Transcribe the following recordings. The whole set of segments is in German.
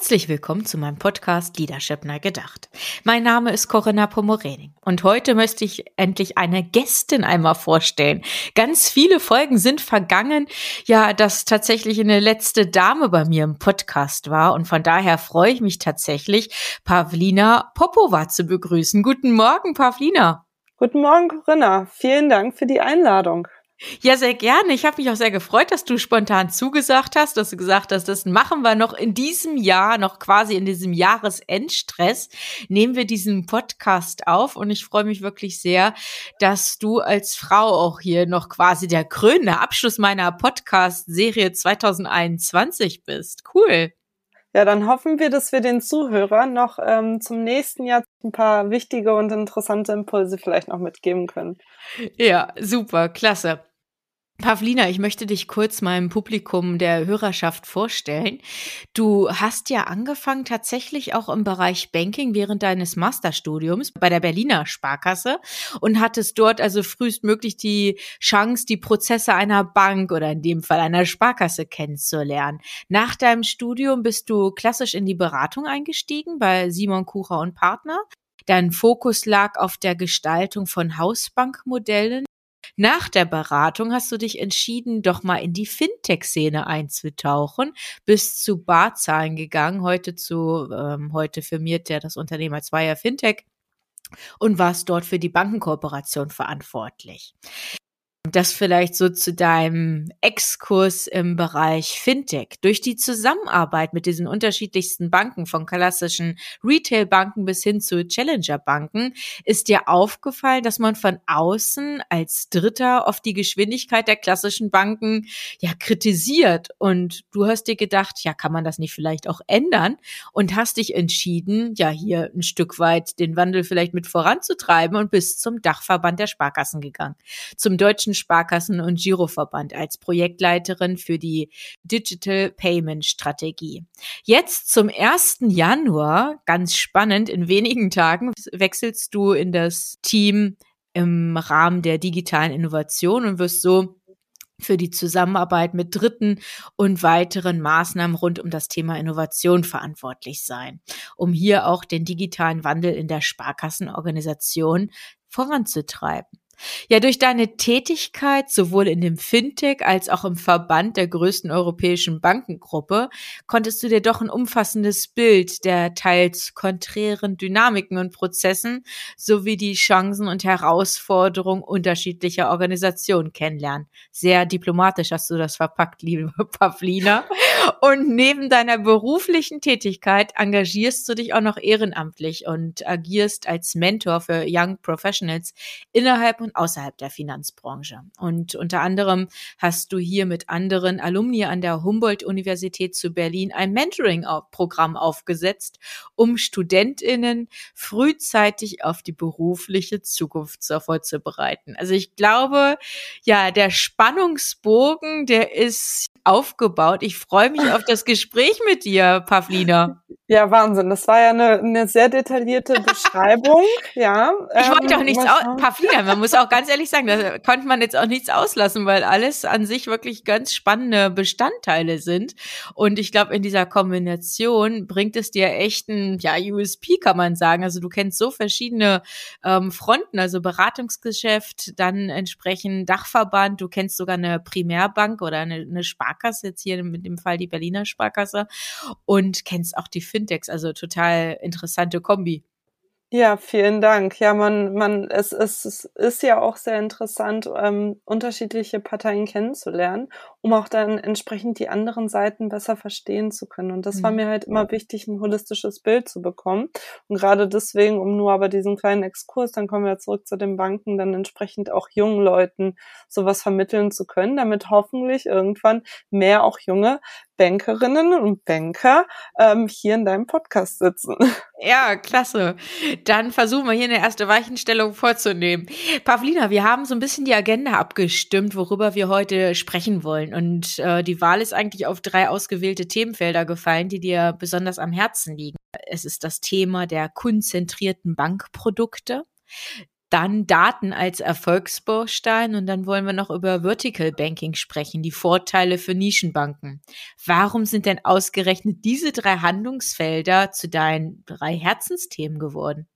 Herzlich willkommen zu meinem Podcast Leadership neu gedacht. Mein Name ist Corinna Pomorening und heute möchte ich endlich eine Gästin einmal vorstellen. Ganz viele Folgen sind vergangen, ja, dass tatsächlich eine letzte Dame bei mir im Podcast war und von daher freue ich mich tatsächlich, Pavlina Popova zu begrüßen. Guten Morgen, Pavlina. Guten Morgen, Corinna. Vielen Dank für die Einladung. Ja, sehr gerne. Ich habe mich auch sehr gefreut, dass du spontan zugesagt hast, dass du gesagt hast, das machen wir noch in diesem Jahr, noch quasi in diesem Jahresendstress, nehmen wir diesen Podcast auf. Und ich freue mich wirklich sehr, dass du als Frau auch hier noch quasi der krönende Abschluss meiner Podcast-Serie 2021 bist. Cool. Ja, dann hoffen wir, dass wir den Zuhörern noch ähm, zum nächsten Jahr ein paar wichtige und interessante Impulse vielleicht noch mitgeben können. Ja, super, klasse. Pavlina, ich möchte dich kurz meinem Publikum der Hörerschaft vorstellen. Du hast ja angefangen tatsächlich auch im Bereich Banking während deines Masterstudiums bei der Berliner Sparkasse und hattest dort also frühestmöglich die Chance, die Prozesse einer Bank oder in dem Fall einer Sparkasse kennenzulernen. Nach deinem Studium bist du klassisch in die Beratung eingestiegen bei Simon Kucher und Partner. Dein Fokus lag auf der Gestaltung von Hausbankmodellen nach der Beratung hast du dich entschieden, doch mal in die Fintech-Szene einzutauchen, bist zu Barzahlen gegangen, heute zu, ähm, heute firmiert der das Unternehmen als Zweier Fintech und warst dort für die Bankenkooperation verantwortlich. Das vielleicht so zu deinem Exkurs im Bereich Fintech. Durch die Zusammenarbeit mit diesen unterschiedlichsten Banken, von klassischen Retail-Banken bis hin zu Challenger-Banken, ist dir aufgefallen, dass man von außen als Dritter oft die Geschwindigkeit der klassischen Banken ja kritisiert. Und du hast dir gedacht, ja, kann man das nicht vielleicht auch ändern? Und hast dich entschieden, ja, hier ein Stück weit den Wandel vielleicht mit voranzutreiben und bist zum Dachverband der Sparkassen gegangen. Zum Deutschen Deutschen Sparkassen- und Giroverband als Projektleiterin für die Digital Payment Strategie. Jetzt zum 1. Januar, ganz spannend, in wenigen Tagen wechselst du in das Team im Rahmen der digitalen Innovation und wirst so für die Zusammenarbeit mit Dritten und weiteren Maßnahmen rund um das Thema Innovation verantwortlich sein, um hier auch den digitalen Wandel in der Sparkassenorganisation voranzutreiben. Ja, durch deine Tätigkeit sowohl in dem Fintech als auch im Verband der größten europäischen Bankengruppe konntest du dir doch ein umfassendes Bild der teils konträren Dynamiken und Prozessen sowie die Chancen und Herausforderungen unterschiedlicher Organisationen kennenlernen. Sehr diplomatisch hast du das verpackt, liebe Pavlina. Und neben deiner beruflichen Tätigkeit engagierst du dich auch noch ehrenamtlich und agierst als Mentor für Young Professionals innerhalb und außerhalb der Finanzbranche. Und unter anderem hast du hier mit anderen Alumni an der Humboldt-Universität zu Berlin ein Mentoring-Programm aufgesetzt, um StudentInnen frühzeitig auf die berufliche Zukunft vorzubereiten. Also ich glaube, ja, der Spannungsbogen, der ist aufgebaut. Ich freue mich auf das Gespräch mit dir, Pavlina. Ja, Wahnsinn. Das war ja eine, eine sehr detaillierte Beschreibung. ja. Ich wollte ähm, auch nichts aus. Pavlina, man muss auch ganz ehrlich sagen, da konnte man jetzt auch nichts auslassen, weil alles an sich wirklich ganz spannende Bestandteile sind. Und ich glaube, in dieser Kombination bringt es dir echt ein ja, USP, kann man sagen. Also du kennst so verschiedene ähm, Fronten, also Beratungsgeschäft, dann entsprechend Dachverband, du kennst sogar eine Primärbank oder eine, eine Sparkasse, jetzt hier mit dem Fall die Berliner Sparkasse und kennst auch die Fintechs, also total interessante Kombi. Ja, vielen Dank. Ja, man, man, es, es, es ist ja auch sehr interessant, ähm, unterschiedliche Parteien kennenzulernen, um auch dann entsprechend die anderen Seiten besser verstehen zu können. Und das mhm. war mir halt immer wichtig, ein holistisches Bild zu bekommen. Und gerade deswegen, um nur aber diesen kleinen Exkurs, dann kommen wir zurück zu den Banken, dann entsprechend auch jungen Leuten sowas vermitteln zu können, damit hoffentlich irgendwann mehr auch junge Bankerinnen und Banker ähm, hier in deinem Podcast sitzen. Ja, klasse. Dann versuchen wir hier eine erste Weichenstellung vorzunehmen. Pavlina, wir haben so ein bisschen die Agenda abgestimmt, worüber wir heute sprechen wollen. Und äh, die Wahl ist eigentlich auf drei ausgewählte Themenfelder gefallen, die dir besonders am Herzen liegen. Es ist das Thema der kundenzentrierten Bankprodukte, dann Daten als Erfolgsbaustein und dann wollen wir noch über Vertical Banking sprechen, die Vorteile für Nischenbanken. Warum sind denn ausgerechnet diese drei Handlungsfelder zu deinen drei Herzensthemen geworden?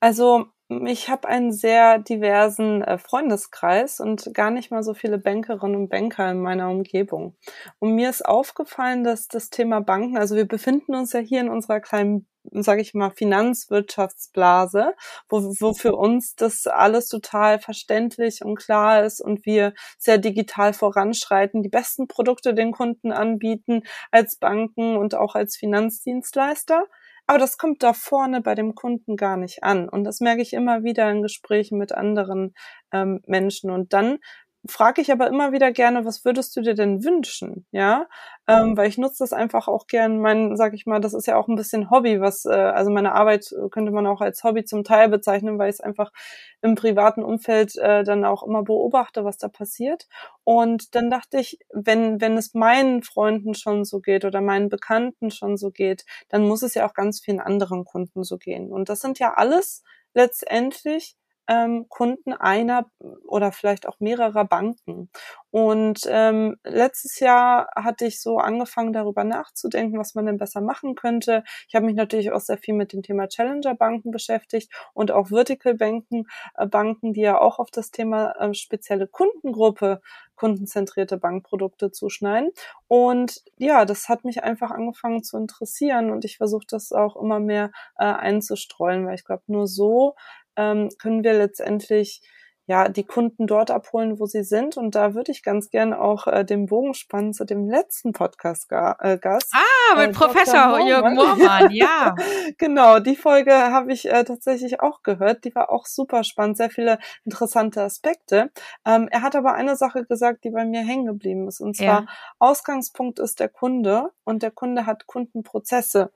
Also ich habe einen sehr diversen äh, Freundeskreis und gar nicht mal so viele Bankerinnen und Banker in meiner Umgebung. Und mir ist aufgefallen, dass das Thema Banken, also wir befinden uns ja hier in unserer kleinen sage ich mal, Finanzwirtschaftsblase, wo, wo für uns das alles total verständlich und klar ist und wir sehr digital voranschreiten, die besten Produkte den Kunden anbieten als Banken und auch als Finanzdienstleister. Aber das kommt da vorne bei dem Kunden gar nicht an. Und das merke ich immer wieder in Gesprächen mit anderen ähm, Menschen. Und dann frage ich aber immer wieder gerne, was würdest du dir denn wünschen? Ja, ähm, weil ich nutze das einfach auch gern. Mein, sag ich mal, das ist ja auch ein bisschen Hobby, was äh, also meine Arbeit könnte man auch als Hobby zum Teil bezeichnen, weil ich es einfach im privaten Umfeld äh, dann auch immer beobachte, was da passiert. Und dann dachte ich, wenn wenn es meinen Freunden schon so geht oder meinen Bekannten schon so geht, dann muss es ja auch ganz vielen anderen Kunden so gehen. Und das sind ja alles letztendlich ähm, Kunden einer oder vielleicht auch mehrerer Banken. Und ähm, letztes Jahr hatte ich so angefangen, darüber nachzudenken, was man denn besser machen könnte. Ich habe mich natürlich auch sehr viel mit dem Thema Challenger-Banken beschäftigt und auch Vertical-Banken, äh, Banken, die ja auch auf das Thema äh, spezielle Kundengruppe kundenzentrierte Bankprodukte zuschneiden. Und ja, das hat mich einfach angefangen zu interessieren und ich versuche das auch immer mehr äh, einzustreuen, weil ich glaube, nur so ähm, können wir letztendlich ja, die Kunden dort abholen, wo sie sind. Und da würde ich ganz gern auch äh, den Bogen spannen zu dem letzten Podcast-Gast. Äh, ah, mit äh, Professor Jürgen Moormann, ja. genau, die Folge habe ich äh, tatsächlich auch gehört. Die war auch super spannend, sehr viele interessante Aspekte. Ähm, er hat aber eine Sache gesagt, die bei mir hängen geblieben ist. Und zwar, ja. Ausgangspunkt ist der Kunde und der Kunde hat Kundenprozesse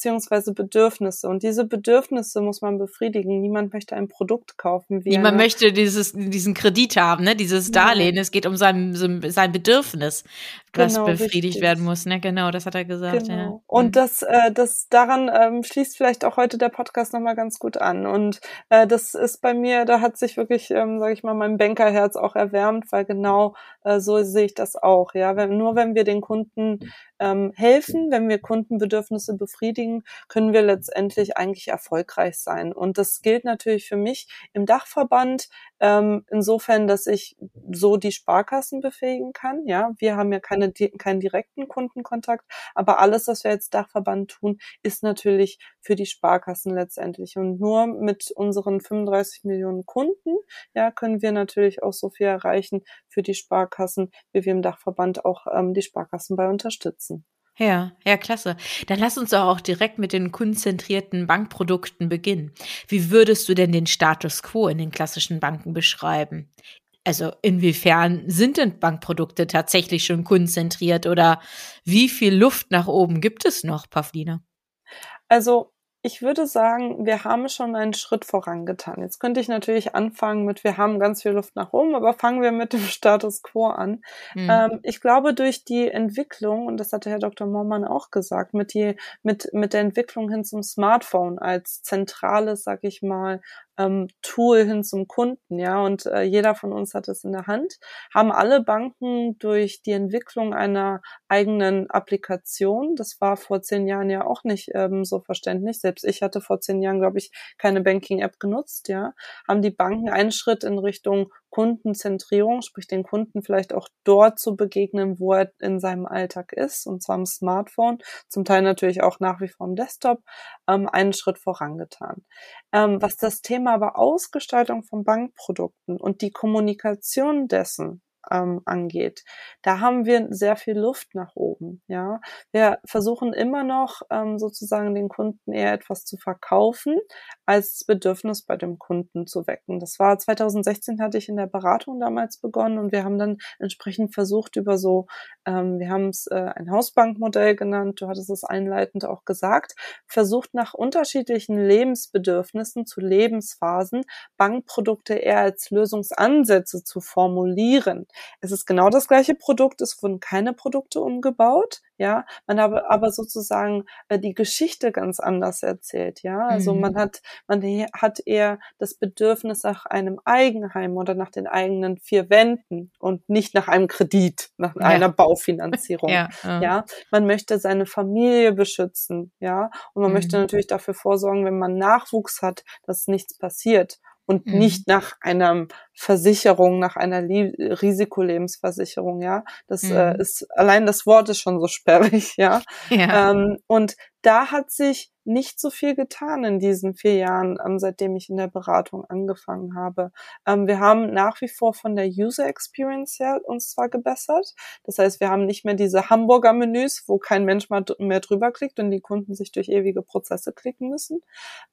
beziehungsweise Bedürfnisse. Und diese Bedürfnisse muss man befriedigen. Niemand möchte ein Produkt kaufen. Wie Niemand möchte dieses, diesen Kredit haben, ne? dieses Darlehen. Ja. Es geht um sein, sein Bedürfnis, was genau, befriedigt richtig. werden muss. Ne? Genau, das hat er gesagt. Genau. Ja. Und das, äh, das daran ähm, schließt vielleicht auch heute der Podcast nochmal ganz gut an. Und äh, das ist bei mir, da hat sich wirklich, ähm, sage ich mal, mein Bankerherz auch erwärmt, weil genau äh, so sehe ich das auch. Ja, wenn, nur wenn wir den Kunden ähm, helfen, wenn wir Kundenbedürfnisse befriedigen, können wir letztendlich eigentlich erfolgreich sein. Und das gilt natürlich für mich im Dachverband ähm, insofern, dass ich so die Sparkassen befähigen kann. Ja, wir haben ja keine, keinen direkten Kundenkontakt, aber alles, was wir als Dachverband tun, ist natürlich für die Sparkassen letztendlich. Und nur mit unseren 35 Millionen Kunden, ja, können wir natürlich auch so viel erreichen für die Sparkassen, wie wir im Dachverband auch ähm, die Sparkassen bei unterstützen. Ja, ja, klasse. Dann lass uns doch auch direkt mit den kundenzentrierten Bankprodukten beginnen. Wie würdest du denn den Status quo in den klassischen Banken beschreiben? Also inwiefern sind denn Bankprodukte tatsächlich schon kundenzentriert oder wie viel Luft nach oben gibt es noch, Pavlina? Also ich würde sagen, wir haben schon einen Schritt vorangetan. Jetzt könnte ich natürlich anfangen mit, wir haben ganz viel Luft nach oben, aber fangen wir mit dem Status quo an. Mhm. Ähm, ich glaube, durch die Entwicklung, und das hatte Herr Dr. Mormann auch gesagt, mit, die, mit, mit der Entwicklung hin zum Smartphone als zentrales, sag ich mal, ähm, Tool hin zum Kunden, ja, und äh, jeder von uns hat es in der Hand, haben alle Banken durch die Entwicklung einer eigenen Applikation, das war vor zehn Jahren ja auch nicht ähm, so verständlich, selbst ich hatte vor zehn Jahren, glaube ich, keine Banking-App genutzt, ja, haben die Banken einen Schritt in Richtung Kundenzentrierung, sprich den Kunden vielleicht auch dort zu begegnen, wo er in seinem Alltag ist, und zwar am Smartphone, zum Teil natürlich auch nach wie vor am Desktop, ähm, einen Schritt vorangetan. Ähm, was das Thema aber Ausgestaltung von Bankprodukten und die Kommunikation dessen ähm, angeht, da haben wir sehr viel Luft nach oben. Ja, wir versuchen immer noch ähm, sozusagen den Kunden eher etwas zu verkaufen, als Bedürfnis bei dem Kunden zu wecken. Das war 2016 hatte ich in der Beratung damals begonnen und wir haben dann entsprechend versucht über so, ähm, wir haben es äh, ein Hausbankmodell genannt. Du hattest es einleitend auch gesagt, versucht nach unterschiedlichen Lebensbedürfnissen zu Lebensphasen Bankprodukte eher als Lösungsansätze zu formulieren. Es ist genau das gleiche Produkt, es wurden keine Produkte umgebaut, ja, man habe aber sozusagen äh, die Geschichte ganz anders erzählt, ja. Also mhm. man hat, man hat eher das Bedürfnis nach einem Eigenheim oder nach den eigenen vier Wänden und nicht nach einem Kredit, nach ja. einer Baufinanzierung. ja, ja. ja, man möchte seine Familie beschützen, ja, und man mhm. möchte natürlich dafür vorsorgen, wenn man Nachwuchs hat, dass nichts passiert und mhm. nicht nach einer Versicherung, nach einer Lie Risikolebensversicherung, ja. Das äh, mhm. äh, ist, allein das Wort ist schon so sperrig, ja. ja. Ähm, und da hat sich nicht so viel getan in diesen vier Jahren, ähm, seitdem ich in der Beratung angefangen habe. Ähm, wir haben nach wie vor von der User Experience her uns zwar gebessert. Das heißt, wir haben nicht mehr diese Hamburger Menüs, wo kein Mensch mehr drüber klickt und die Kunden sich durch ewige Prozesse klicken müssen.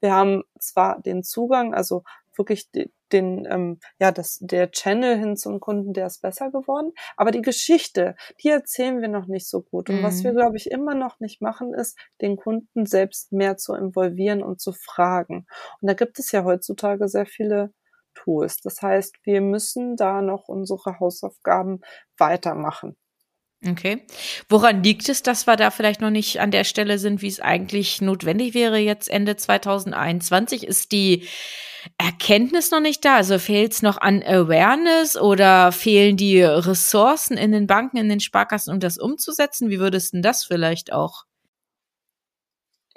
Wir haben zwar den Zugang, also wirklich den, ähm, ja, das, der Channel hin zum Kunden, der ist besser geworden. Aber die Geschichte, die erzählen wir noch nicht so gut. Und mhm. was wir, mhm. glaube ich, immer noch nicht machen, ist, den Kunden selbst mehr zu involvieren und zu fragen. Und da gibt es ja heutzutage sehr viele Tools. Das heißt, wir müssen da noch unsere Hausaufgaben weitermachen. Okay. Woran liegt es, dass wir da vielleicht noch nicht an der Stelle sind, wie es eigentlich notwendig wäre jetzt Ende 2021? Ist die Erkenntnis noch nicht da? Also fehlt es noch an Awareness oder fehlen die Ressourcen in den Banken, in den Sparkassen, um das umzusetzen? Wie würdest du das vielleicht auch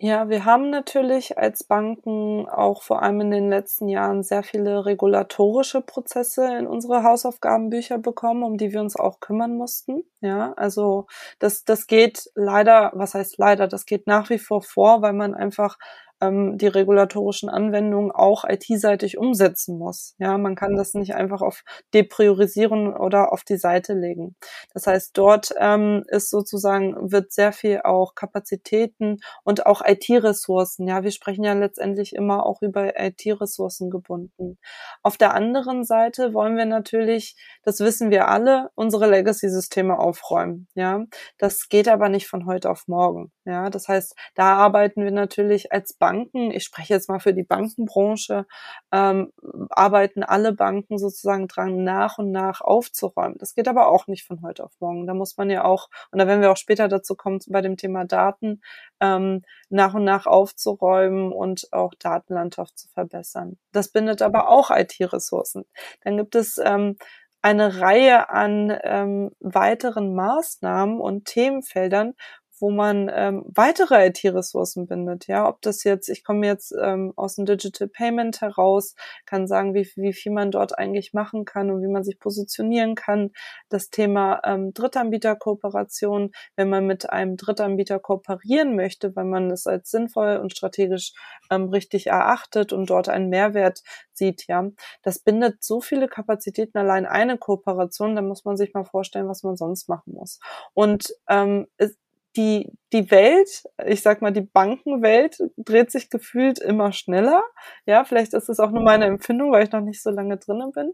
ja, wir haben natürlich als Banken auch vor allem in den letzten Jahren sehr viele regulatorische Prozesse in unsere Hausaufgabenbücher bekommen, um die wir uns auch kümmern mussten. Ja, also das, das geht leider, was heißt leider, das geht nach wie vor vor, weil man einfach ähm, die regulatorischen Anwendungen auch IT-seitig umsetzen muss. Ja, man kann das nicht einfach auf depriorisieren oder auf die Seite legen. Das heißt, dort ähm, ist sozusagen, wird sehr viel auch Kapazitäten und auch IT-Ressourcen. Ja, wir sprechen ja letztendlich immer auch über IT-Ressourcen gebunden. Auf der anderen Seite wollen wir natürlich, das wissen wir alle, unsere Legacy-Systeme aufräumen. Ja, das geht aber nicht von heute auf morgen. Ja, das heißt, da arbeiten wir natürlich als Banken, ich spreche jetzt mal für die Bankenbranche, ähm, arbeiten alle Banken sozusagen dran, nach und nach aufzuräumen. Das geht aber auch nicht von heute auf morgen. Da muss man ja auch, und da werden wir auch später dazu kommen, bei dem Thema Daten, ähm, nach und nach aufzuräumen und auch Datenlandschaft zu verbessern. Das bindet aber auch IT-Ressourcen. Dann gibt es ähm, eine Reihe an ähm, weiteren Maßnahmen und Themenfeldern, wo man ähm, weitere IT-Ressourcen bindet. Ja, ob das jetzt, ich komme jetzt ähm, aus dem Digital Payment heraus, kann sagen, wie, wie viel man dort eigentlich machen kann und wie man sich positionieren kann. Das Thema ähm, Drittanbieterkooperation, wenn man mit einem Drittanbieter kooperieren möchte, weil man es als sinnvoll und strategisch ähm, richtig erachtet und dort einen Mehrwert sieht, ja, das bindet so viele Kapazitäten allein eine Kooperation, da muss man sich mal vorstellen, was man sonst machen muss. Und ähm, es, die, die Welt, ich sag mal, die Bankenwelt dreht sich gefühlt immer schneller. Ja, vielleicht ist es auch nur meine Empfindung, weil ich noch nicht so lange drinnen bin.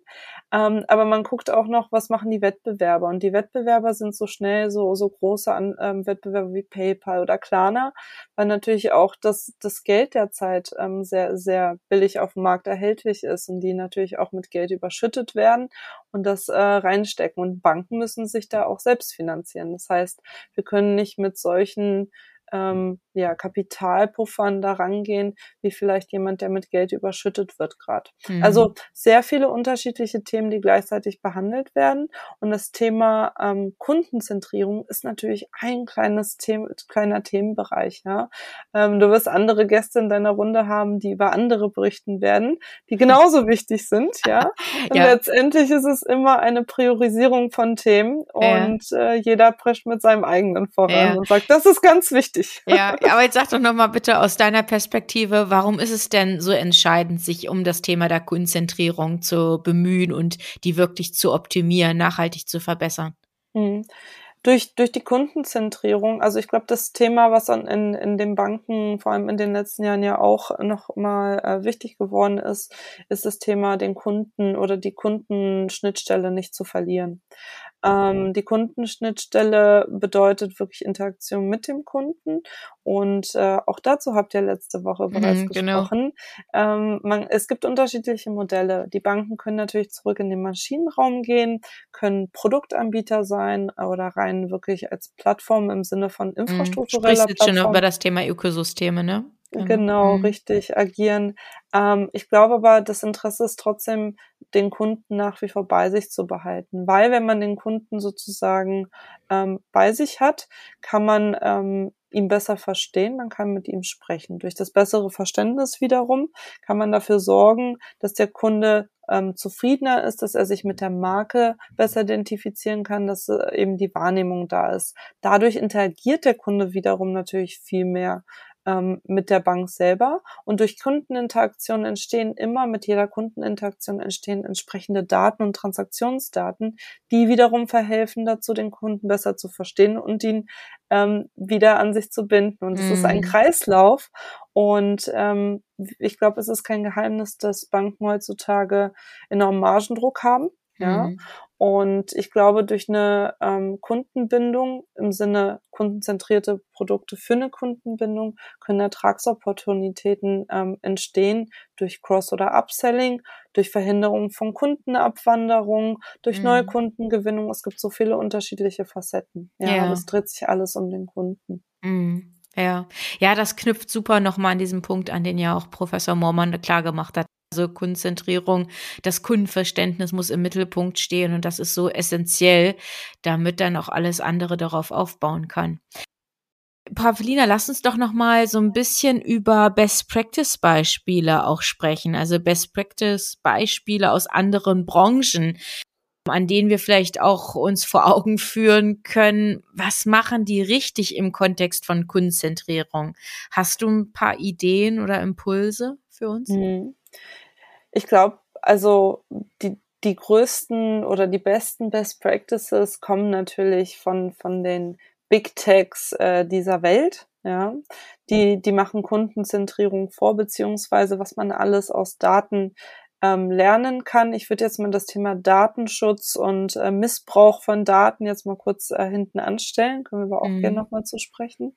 Ähm, aber man guckt auch noch, was machen die Wettbewerber. Und die Wettbewerber sind so schnell so, so große an, ähm, Wettbewerber wie PayPal oder Klarna, weil natürlich auch das, das Geld derzeit ähm, sehr, sehr billig auf dem Markt erhältlich ist und die natürlich auch mit Geld überschüttet werden und das äh, reinstecken. Und Banken müssen sich da auch selbst finanzieren. Das heißt, wir können nicht mit solchen ähm, ja, Kapitalpuffern da rangehen, wie vielleicht jemand, der mit Geld überschüttet wird gerade. Mhm. Also sehr viele unterschiedliche Themen, die gleichzeitig behandelt werden. Und das Thema ähm, Kundenzentrierung ist natürlich ein kleines Thema, kleiner Themenbereich. Ja? Ähm, du wirst andere Gäste in deiner Runde haben, die über andere berichten werden, die genauso wichtig sind. Ja? Und ja. letztendlich ist es immer eine Priorisierung von Themen und ja. äh, jeder prescht mit seinem eigenen voran ja. und sagt, das ist ganz wichtig wichtig. Ja, aber jetzt sag doch nochmal bitte aus deiner Perspektive, warum ist es denn so entscheidend, sich um das Thema der Konzentrierung zu bemühen und die wirklich zu optimieren, nachhaltig zu verbessern? Hm durch, durch die Kundenzentrierung, also ich glaube, das Thema, was an, in, in den Banken vor allem in den letzten Jahren ja auch noch mal äh, wichtig geworden ist, ist das Thema, den Kunden oder die Kundenschnittstelle nicht zu verlieren. Ähm, die Kundenschnittstelle bedeutet wirklich Interaktion mit dem Kunden und äh, auch dazu habt ihr letzte Woche bereits mhm, genau. gesprochen. Ähm, man, es gibt unterschiedliche Modelle. Die Banken können natürlich zurück in den Maschinenraum gehen, können Produktanbieter sein oder rein wirklich als Plattform im Sinne von mhm. infrastruktureller mhm, Sprichst jetzt schon über das Thema Ökosysteme, ne? Genau, genau mhm. richtig agieren. Ähm, ich glaube aber, das Interesse ist trotzdem, den Kunden nach wie vor bei sich zu behalten, weil wenn man den Kunden sozusagen ähm, bei sich hat, kann man ähm, ihn besser verstehen, man kann mit ihm sprechen. Durch das bessere Verständnis wiederum kann man dafür sorgen, dass der Kunde ähm, zufriedener ist, dass er sich mit der Marke besser identifizieren kann, dass äh, eben die Wahrnehmung da ist. Dadurch interagiert der Kunde wiederum natürlich viel mehr ähm, mit der Bank selber. Und durch Kundeninteraktion entstehen immer, mit jeder Kundeninteraktion entstehen entsprechende Daten und Transaktionsdaten, die wiederum verhelfen dazu, den Kunden besser zu verstehen und ihn ähm, wieder an sich zu binden. Und es mm. ist ein mhm. Kreislauf. Und ähm, ich glaube, es ist kein Geheimnis, dass Banken heutzutage enormen Margendruck haben. Ja. Mhm. Und ich glaube, durch eine ähm, Kundenbindung im Sinne kundenzentrierte Produkte für eine Kundenbindung können Ertragsopportunitäten ähm, entstehen durch Cross- oder Upselling, durch Verhinderung von Kundenabwanderung, durch mhm. neue Kundengewinnung. Es gibt so viele unterschiedliche Facetten. Ja, ja. es dreht sich alles um den Kunden. Mhm. Ja, ja, das knüpft super nochmal an diesen Punkt an, den ja auch Professor Mormann klar gemacht hat. Also Kundenzentrierung, das Kundenverständnis muss im Mittelpunkt stehen und das ist so essentiell, damit dann auch alles andere darauf aufbauen kann. Pavlina, lass uns doch noch mal so ein bisschen über Best Practice Beispiele auch sprechen, also Best Practice Beispiele aus anderen Branchen, an denen wir vielleicht auch uns vor Augen führen können, was machen die richtig im Kontext von Kundenzentrierung? Hast du ein paar Ideen oder Impulse für uns? Mhm. Ich glaube, also die, die größten oder die besten Best Practices kommen natürlich von, von den Big Techs äh, dieser Welt. Ja, die, die machen Kundenzentrierung vor, beziehungsweise was man alles aus Daten ähm, lernen kann. Ich würde jetzt mal das Thema Datenschutz und äh, Missbrauch von Daten jetzt mal kurz äh, hinten anstellen. Können wir aber auch mhm. gerne nochmal zu sprechen.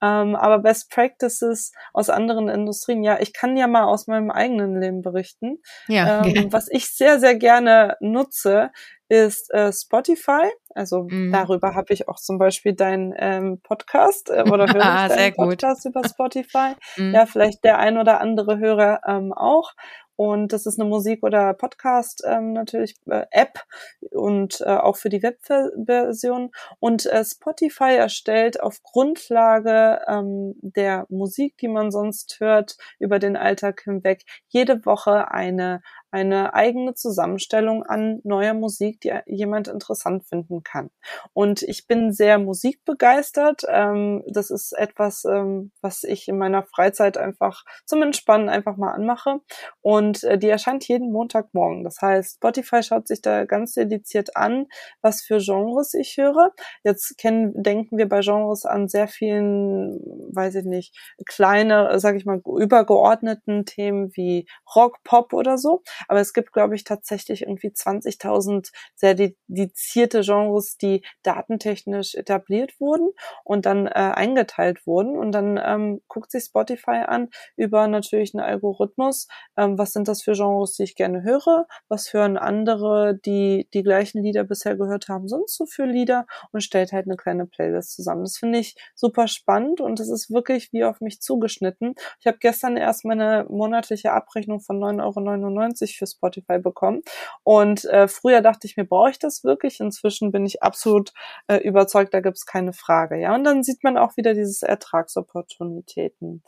Ähm, aber Best Practices aus anderen Industrien, ja, ich kann ja mal aus meinem eigenen Leben berichten. Ja, ähm, was ich sehr, sehr gerne nutze, ist äh, Spotify. Also mhm. darüber habe ich auch zum Beispiel deinen ähm, Podcast äh, oder höre ich deinen Podcast über Spotify. Mhm. Ja, vielleicht der ein oder andere Hörer ähm, auch. Und das ist eine Musik- oder Podcast ähm, natürlich äh, App und äh, auch für die Webversion. Und äh, Spotify erstellt auf Grundlage ähm, der Musik, die man sonst hört, über den Alltag hinweg, jede Woche eine eine eigene Zusammenstellung an neuer Musik, die jemand interessant finden kann. Und ich bin sehr musikbegeistert. Ähm, das ist etwas, ähm, was ich in meiner Freizeit einfach zum Entspannen einfach mal anmache. Und äh, die erscheint jeden Montagmorgen. Das heißt, Spotify schaut sich da ganz dediziert an, was für Genres ich höre. Jetzt kennen, denken wir bei Genres an sehr vielen, weiß ich nicht, kleine, sage ich mal, übergeordneten Themen wie Rock, Pop oder so. Aber es gibt, glaube ich, tatsächlich irgendwie 20.000 sehr dedizierte Genres, die datentechnisch etabliert wurden und dann äh, eingeteilt wurden. Und dann ähm, guckt sich Spotify an über natürlich einen Algorithmus. Ähm, was sind das für Genres, die ich gerne höre? Was hören andere, die die gleichen Lieder bisher gehört haben, sonst so für Lieder? Und stellt halt eine kleine Playlist zusammen. Das finde ich super spannend und das ist wirklich wie auf mich zugeschnitten. Ich habe gestern erst meine monatliche Abrechnung von 9,99 Euro für Spotify bekommen. Und äh, früher dachte ich mir, brauche ich das wirklich? Inzwischen bin ich absolut äh, überzeugt, da gibt es keine Frage. Ja, und dann sieht man auch wieder dieses Ertragsopportunitäten.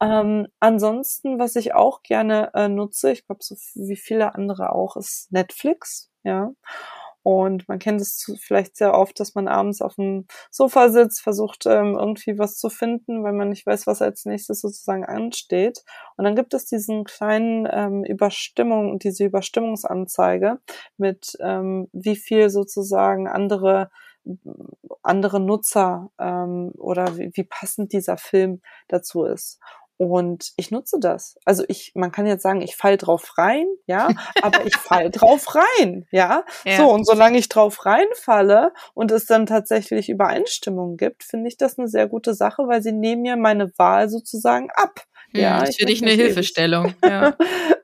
Ähm, ansonsten, was ich auch gerne äh, nutze, ich glaube, so wie viele andere auch, ist Netflix. Ja. Und man kennt es vielleicht sehr oft, dass man abends auf dem Sofa sitzt, versucht ähm, irgendwie was zu finden, weil man nicht weiß, was als nächstes sozusagen ansteht. Und dann gibt es diesen kleinen ähm, Überstimmung, diese Überstimmungsanzeige mit ähm, wie viel sozusagen andere andere Nutzer ähm, oder wie, wie passend dieser Film dazu ist. Und ich nutze das. Also ich, man kann jetzt sagen, ich fall drauf rein, ja, aber ich fall drauf rein, ja? ja. So, und solange ich drauf reinfalle und es dann tatsächlich Übereinstimmung gibt, finde ich das eine sehr gute Sache, weil sie nehmen mir meine Wahl sozusagen ab. Ja, ist für dich eine Hilfestellung. Ja.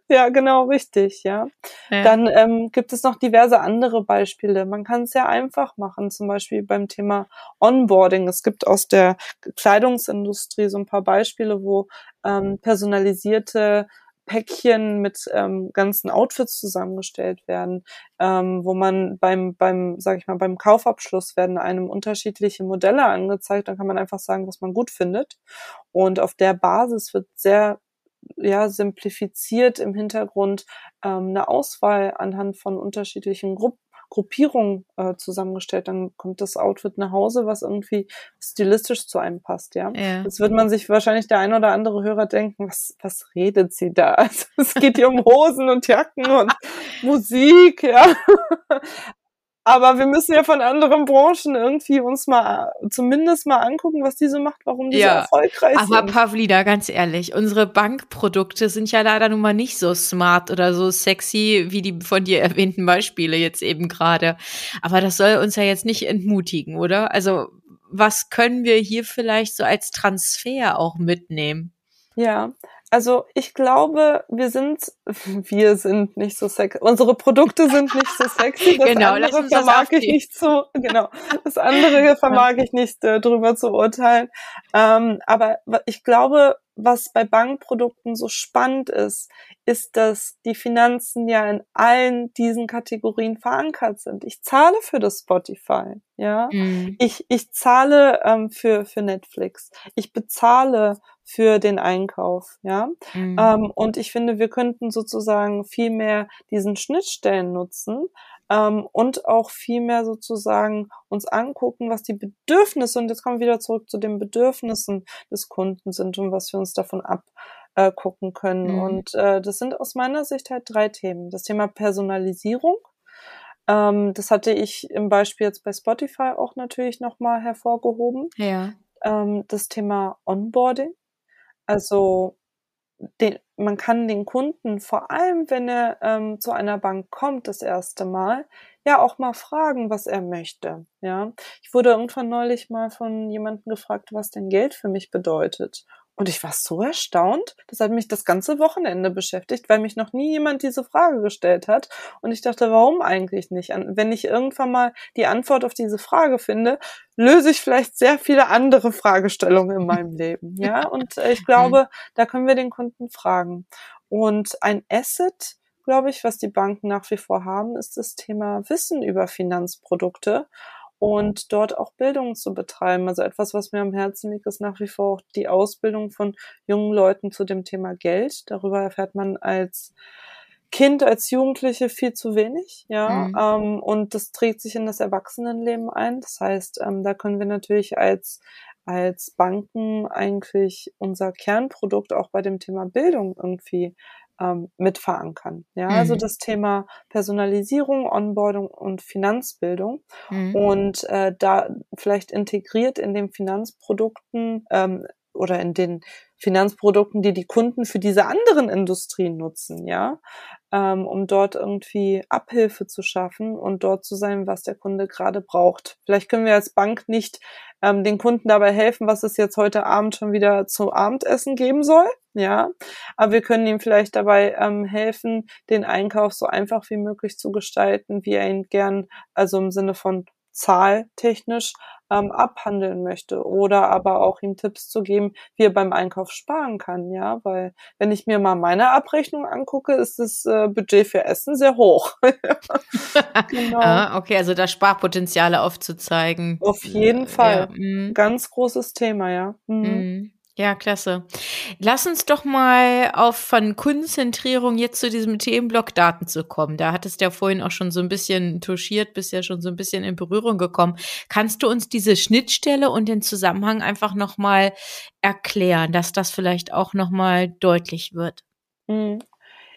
Ja, genau, richtig, ja. ja. Dann ähm, gibt es noch diverse andere Beispiele. Man kann es ja einfach machen, zum Beispiel beim Thema Onboarding. Es gibt aus der Kleidungsindustrie so ein paar Beispiele, wo ähm, personalisierte Päckchen mit ähm, ganzen Outfits zusammengestellt werden, ähm, wo man beim, beim, sag ich mal, beim Kaufabschluss werden einem unterschiedliche Modelle angezeigt. Dann kann man einfach sagen, was man gut findet. Und auf der Basis wird sehr ja, simplifiziert im Hintergrund ähm, eine Auswahl anhand von unterschiedlichen Gruppen Gruppierungen äh, zusammengestellt, dann kommt das Outfit nach Hause, was irgendwie stilistisch zu einem passt, ja. ja. Jetzt wird man sich wahrscheinlich der ein oder andere Hörer denken, was, was redet sie da? Also, es geht hier um Hosen und Jacken und Musik, ja. Aber wir müssen ja von anderen Branchen irgendwie uns mal zumindest mal angucken, was die so macht, warum die ja, so erfolgreich aber sind. Aber Pavlina, ganz ehrlich, unsere Bankprodukte sind ja leider nun mal nicht so smart oder so sexy wie die von dir erwähnten Beispiele jetzt eben gerade. Aber das soll uns ja jetzt nicht entmutigen, oder? Also was können wir hier vielleicht so als Transfer auch mitnehmen? Ja, also ich glaube, wir sind, wir sind nicht so sexy. Unsere Produkte sind nicht so sexy. Das genau, andere vermag ich nicht zu, genau. Das andere vermag ich nicht äh, drüber zu urteilen. Ähm, aber ich glaube, was bei Bankprodukten so spannend ist, ist, dass die Finanzen ja in allen diesen Kategorien verankert sind. Ich zahle für das Spotify, ja. Mhm. Ich, ich zahle ähm, für, für Netflix. Ich bezahle für den Einkauf, ja. Mhm. Ähm, und ich finde, wir könnten sozusagen viel mehr diesen Schnittstellen nutzen, ähm, und auch viel mehr sozusagen uns angucken, was die Bedürfnisse, und jetzt kommen wir wieder zurück zu den Bedürfnissen des Kunden sind und was wir uns davon abgucken äh, können. Mhm. Und äh, das sind aus meiner Sicht halt drei Themen. Das Thema Personalisierung. Ähm, das hatte ich im Beispiel jetzt bei Spotify auch natürlich nochmal hervorgehoben. Ja. Ähm, das Thema Onboarding. Also den, man kann den Kunden, vor allem wenn er ähm, zu einer Bank kommt das erste Mal, ja auch mal fragen, was er möchte. Ja, ich wurde irgendwann neulich mal von jemandem gefragt, was denn Geld für mich bedeutet. Und ich war so erstaunt. Das hat mich das ganze Wochenende beschäftigt, weil mich noch nie jemand diese Frage gestellt hat. Und ich dachte, warum eigentlich nicht? Wenn ich irgendwann mal die Antwort auf diese Frage finde, löse ich vielleicht sehr viele andere Fragestellungen in meinem Leben. Ja, und äh, ich glaube, da können wir den Kunden fragen. Und ein Asset, glaube ich, was die Banken nach wie vor haben, ist das Thema Wissen über Finanzprodukte und dort auch Bildung zu betreiben. Also etwas, was mir am Herzen liegt, ist nach wie vor auch die Ausbildung von jungen Leuten zu dem Thema Geld. Darüber erfährt man als Kind, als Jugendliche viel zu wenig, ja, mhm. ähm, und das trägt sich in das Erwachsenenleben ein. Das heißt, ähm, da können wir natürlich als als Banken eigentlich unser Kernprodukt auch bei dem Thema Bildung irgendwie ähm, mit verankern. Ja, also mhm. also das Thema Personalisierung, Onboarding und Finanzbildung mhm. und äh, da vielleicht integriert in den Finanzprodukten ähm, oder in den Finanzprodukten, die die Kunden für diese anderen Industrien nutzen, ja, ähm, um dort irgendwie Abhilfe zu schaffen und dort zu sein, was der Kunde gerade braucht. Vielleicht können wir als Bank nicht ähm, den Kunden dabei helfen, was es jetzt heute Abend schon wieder zu Abendessen geben soll, ja, aber wir können ihm vielleicht dabei ähm, helfen, den Einkauf so einfach wie möglich zu gestalten, wie er ihn gern, also im Sinne von zahltechnisch ähm, abhandeln möchte oder aber auch ihm Tipps zu geben, wie er beim Einkauf sparen kann, ja, weil wenn ich mir mal meine Abrechnung angucke, ist das äh, Budget für Essen sehr hoch. genau. ah, okay, also da Sparpotenziale aufzuzeigen. Auf jeden Fall. Ja. Mhm. Ganz großes Thema, ja. Mhm. Mhm. Ja, klasse. Lass uns doch mal auf von Kundenzentrierung jetzt zu diesem Themenblock Daten zu kommen. Da hattest du ja vorhin auch schon so ein bisschen touchiert, bist ja schon so ein bisschen in Berührung gekommen. Kannst du uns diese Schnittstelle und den Zusammenhang einfach noch mal erklären, dass das vielleicht auch noch mal deutlich wird? Mhm.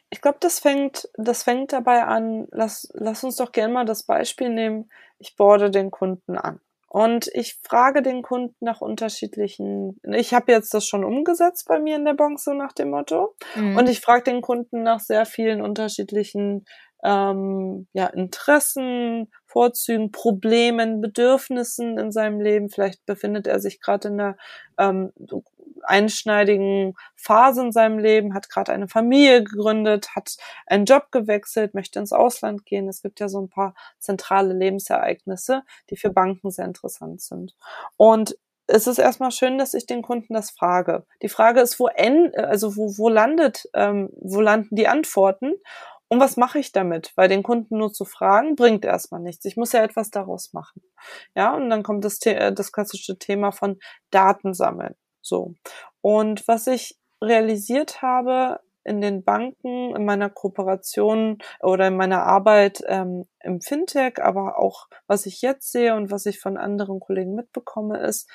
Ich glaube, das fängt, das fängt dabei an. Lass, lass uns doch gerne mal das Beispiel nehmen. Ich borde den Kunden an. Und ich frage den Kunden nach unterschiedlichen, ich habe jetzt das schon umgesetzt bei mir in der Bank so nach dem Motto. Mhm. Und ich frage den Kunden nach sehr vielen unterschiedlichen ähm, ja, Interessen, Vorzügen, Problemen, Bedürfnissen in seinem Leben. Vielleicht befindet er sich gerade in einer ähm, einschneidigen Phase in seinem Leben, hat gerade eine Familie gegründet, hat einen Job gewechselt, möchte ins Ausland gehen. Es gibt ja so ein paar zentrale Lebensereignisse, die für Banken sehr interessant sind. Und es ist erstmal schön, dass ich den Kunden das frage. Die Frage ist, wo en, also wo, wo landet, ähm, wo landen die Antworten? Und was mache ich damit? Weil den Kunden nur zu fragen, bringt erstmal nichts. Ich muss ja etwas daraus machen. Ja, und dann kommt das, das klassische Thema von Daten sammeln. So. Und was ich realisiert habe in den Banken, in meiner Kooperation oder in meiner Arbeit ähm, im Fintech, aber auch was ich jetzt sehe und was ich von anderen Kollegen mitbekomme, ist,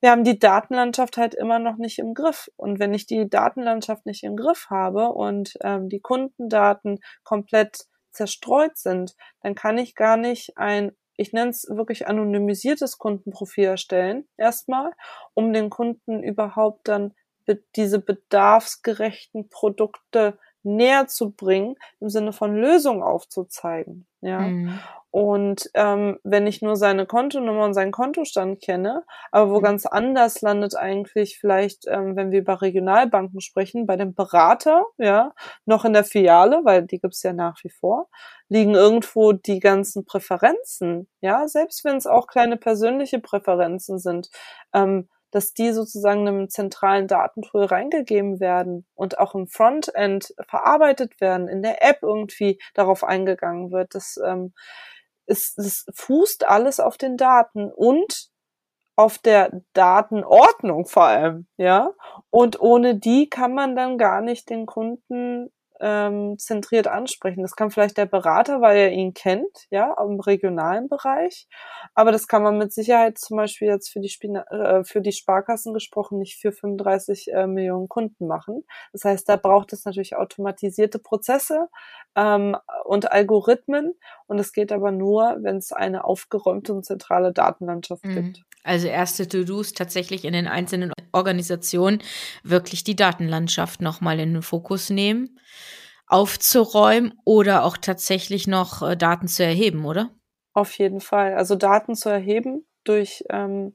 wir haben die Datenlandschaft halt immer noch nicht im Griff. Und wenn ich die Datenlandschaft nicht im Griff habe und ähm, die Kundendaten komplett zerstreut sind, dann kann ich gar nicht ein ich nenne es wirklich anonymisiertes Kundenprofil erstellen, erstmal, um den Kunden überhaupt dann diese bedarfsgerechten Produkte näher zu bringen, im Sinne von Lösung aufzuzeigen. Ja. Mhm. Und ähm, wenn ich nur seine Kontonummer und seinen Kontostand kenne, aber wo mhm. ganz anders landet eigentlich vielleicht, ähm, wenn wir über Regionalbanken sprechen, bei dem Berater, ja, noch in der Filiale, weil die gibt's ja nach wie vor, liegen irgendwo die ganzen Präferenzen, ja, selbst wenn es auch kleine persönliche Präferenzen sind. Ähm, dass die sozusagen einem zentralen Datentool reingegeben werden und auch im Frontend verarbeitet werden, in der App irgendwie darauf eingegangen wird. Das, ähm, ist, das fußt alles auf den Daten und auf der Datenordnung vor allem, ja. Und ohne die kann man dann gar nicht den Kunden ähm, zentriert ansprechen. Das kann vielleicht der Berater, weil er ihn kennt, ja, im regionalen Bereich. Aber das kann man mit Sicherheit zum Beispiel jetzt für die, Spina äh, für die Sparkassen gesprochen nicht für 35 äh, Millionen Kunden machen. Das heißt, da braucht es natürlich automatisierte Prozesse ähm, und Algorithmen. Und es geht aber nur, wenn es eine aufgeräumte und zentrale Datenlandschaft mhm. gibt. Also erste To-Dos tatsächlich in den einzelnen Organisationen wirklich die Datenlandschaft nochmal in den Fokus nehmen, aufzuräumen oder auch tatsächlich noch äh, Daten zu erheben, oder? Auf jeden Fall. Also Daten zu erheben durch ähm,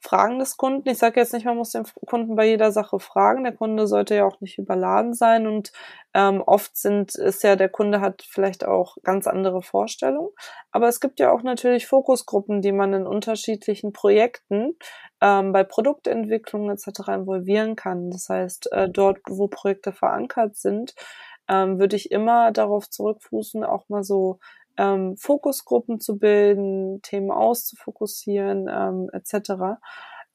Fragen des Kunden. Ich sage jetzt nicht, man muss den Kunden bei jeder Sache fragen. Der Kunde sollte ja auch nicht überladen sein und ähm, oft sind ist ja der Kunde hat vielleicht auch ganz andere Vorstellungen. Aber es gibt ja auch natürlich Fokusgruppen, die man in unterschiedlichen Projekten ähm, bei Produktentwicklung etc. involvieren kann. Das heißt, äh, dort, wo Projekte verankert sind, ähm, würde ich immer darauf zurückfußen, auch mal so ähm, Fokusgruppen zu bilden, Themen auszufokussieren, ähm, etc.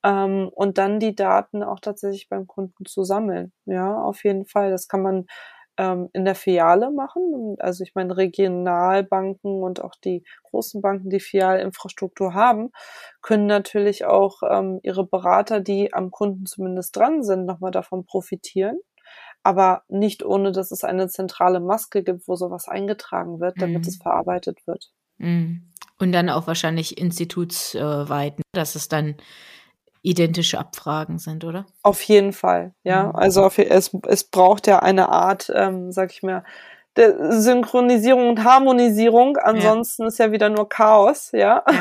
Ähm, und dann die Daten auch tatsächlich beim Kunden zu sammeln. Ja, auf jeden Fall. Das kann man ähm, in der Filiale machen. Also ich meine, Regionalbanken und auch die großen Banken, die Filialinfrastruktur haben, können natürlich auch ähm, ihre Berater, die am Kunden zumindest dran sind, nochmal davon profitieren aber nicht ohne, dass es eine zentrale Maske gibt, wo sowas eingetragen wird, damit mhm. es verarbeitet wird. Mhm. Und dann auch wahrscheinlich institutsweit, dass es dann identische Abfragen sind, oder? Auf jeden Fall, ja. Mhm. Also auf, es, es braucht ja eine Art, ähm, sag ich mal, der Synchronisierung und Harmonisierung. Ansonsten ja. ist ja wieder nur Chaos, ja.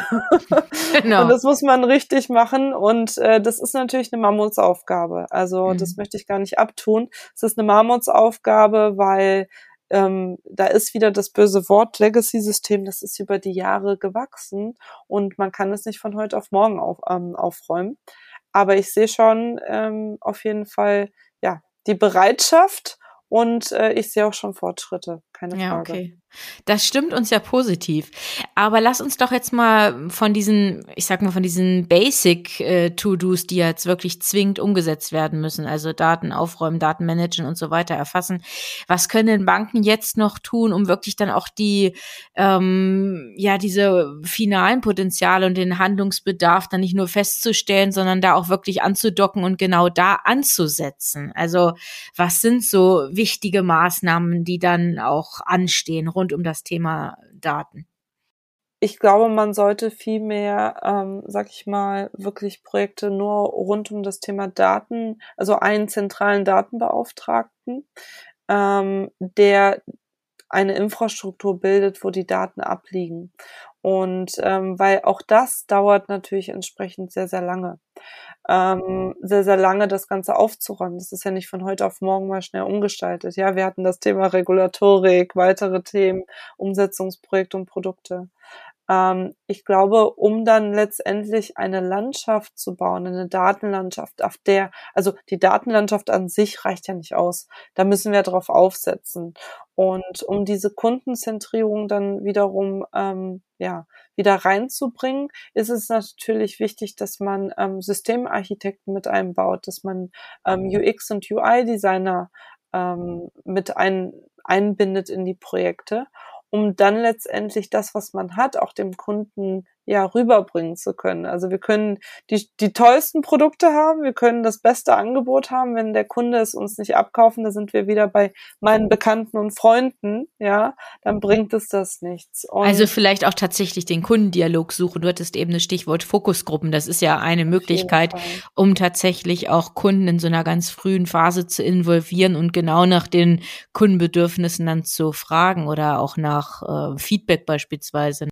Genau. Und das muss man richtig machen. Und äh, das ist natürlich eine Mammutsaufgabe. Also mhm. das möchte ich gar nicht abtun. Es ist eine Mammutsaufgabe, weil ähm, da ist wieder das böse Wort Legacy-System, das ist über die Jahre gewachsen und man kann es nicht von heute auf morgen auf, ähm, aufräumen. Aber ich sehe schon ähm, auf jeden Fall ja die Bereitschaft und äh, ich sehe auch schon Fortschritte, keine Frage. Ja, okay. Das stimmt uns ja positiv. Aber lass uns doch jetzt mal von diesen, ich sag mal, von diesen Basic-To-Dos, die jetzt wirklich zwingend umgesetzt werden müssen, also Daten aufräumen, Daten managen und so weiter erfassen. Was können Banken jetzt noch tun, um wirklich dann auch die, ähm, ja, diese finalen Potenziale und den Handlungsbedarf dann nicht nur festzustellen, sondern da auch wirklich anzudocken und genau da anzusetzen? Also was sind so wichtige Maßnahmen, die dann auch anstehen rund um das Thema Daten? Ich glaube, man sollte viel mehr, ähm, sag ich mal, wirklich Projekte nur rund um das Thema Daten, also einen zentralen Datenbeauftragten, ähm, der eine Infrastruktur bildet, wo die Daten abliegen. Und ähm, weil auch das dauert natürlich entsprechend sehr, sehr lange ähm, sehr, sehr lange das Ganze aufzuräumen. Das ist ja nicht von heute auf morgen mal schnell umgestaltet. Ja, wir hatten das Thema Regulatorik, weitere Themen, Umsetzungsprojekte und Produkte. Ähm, ich glaube, um dann letztendlich eine Landschaft zu bauen, eine Datenlandschaft, auf der, also die Datenlandschaft an sich reicht ja nicht aus. Da müssen wir drauf aufsetzen. Und um diese Kundenzentrierung dann wiederum ähm, ja, wieder reinzubringen, ist es natürlich wichtig, dass man ähm, Systemarchitekten mit einbaut, dass man ähm, UX und UI-Designer ähm, mit ein, einbindet in die Projekte, um dann letztendlich das, was man hat, auch dem Kunden ja rüberbringen zu können. Also wir können die, die tollsten Produkte haben, wir können das beste Angebot haben, wenn der Kunde es uns nicht abkaufen, da sind wir wieder bei meinen Bekannten und Freunden, ja, dann bringt es das nichts. Und also vielleicht auch tatsächlich den Kundendialog suchen. Du hattest eben das Stichwort Fokusgruppen. Das ist ja eine Möglichkeit, um tatsächlich auch Kunden in so einer ganz frühen Phase zu involvieren und genau nach den Kundenbedürfnissen dann zu fragen oder auch nach äh, Feedback beispielsweise.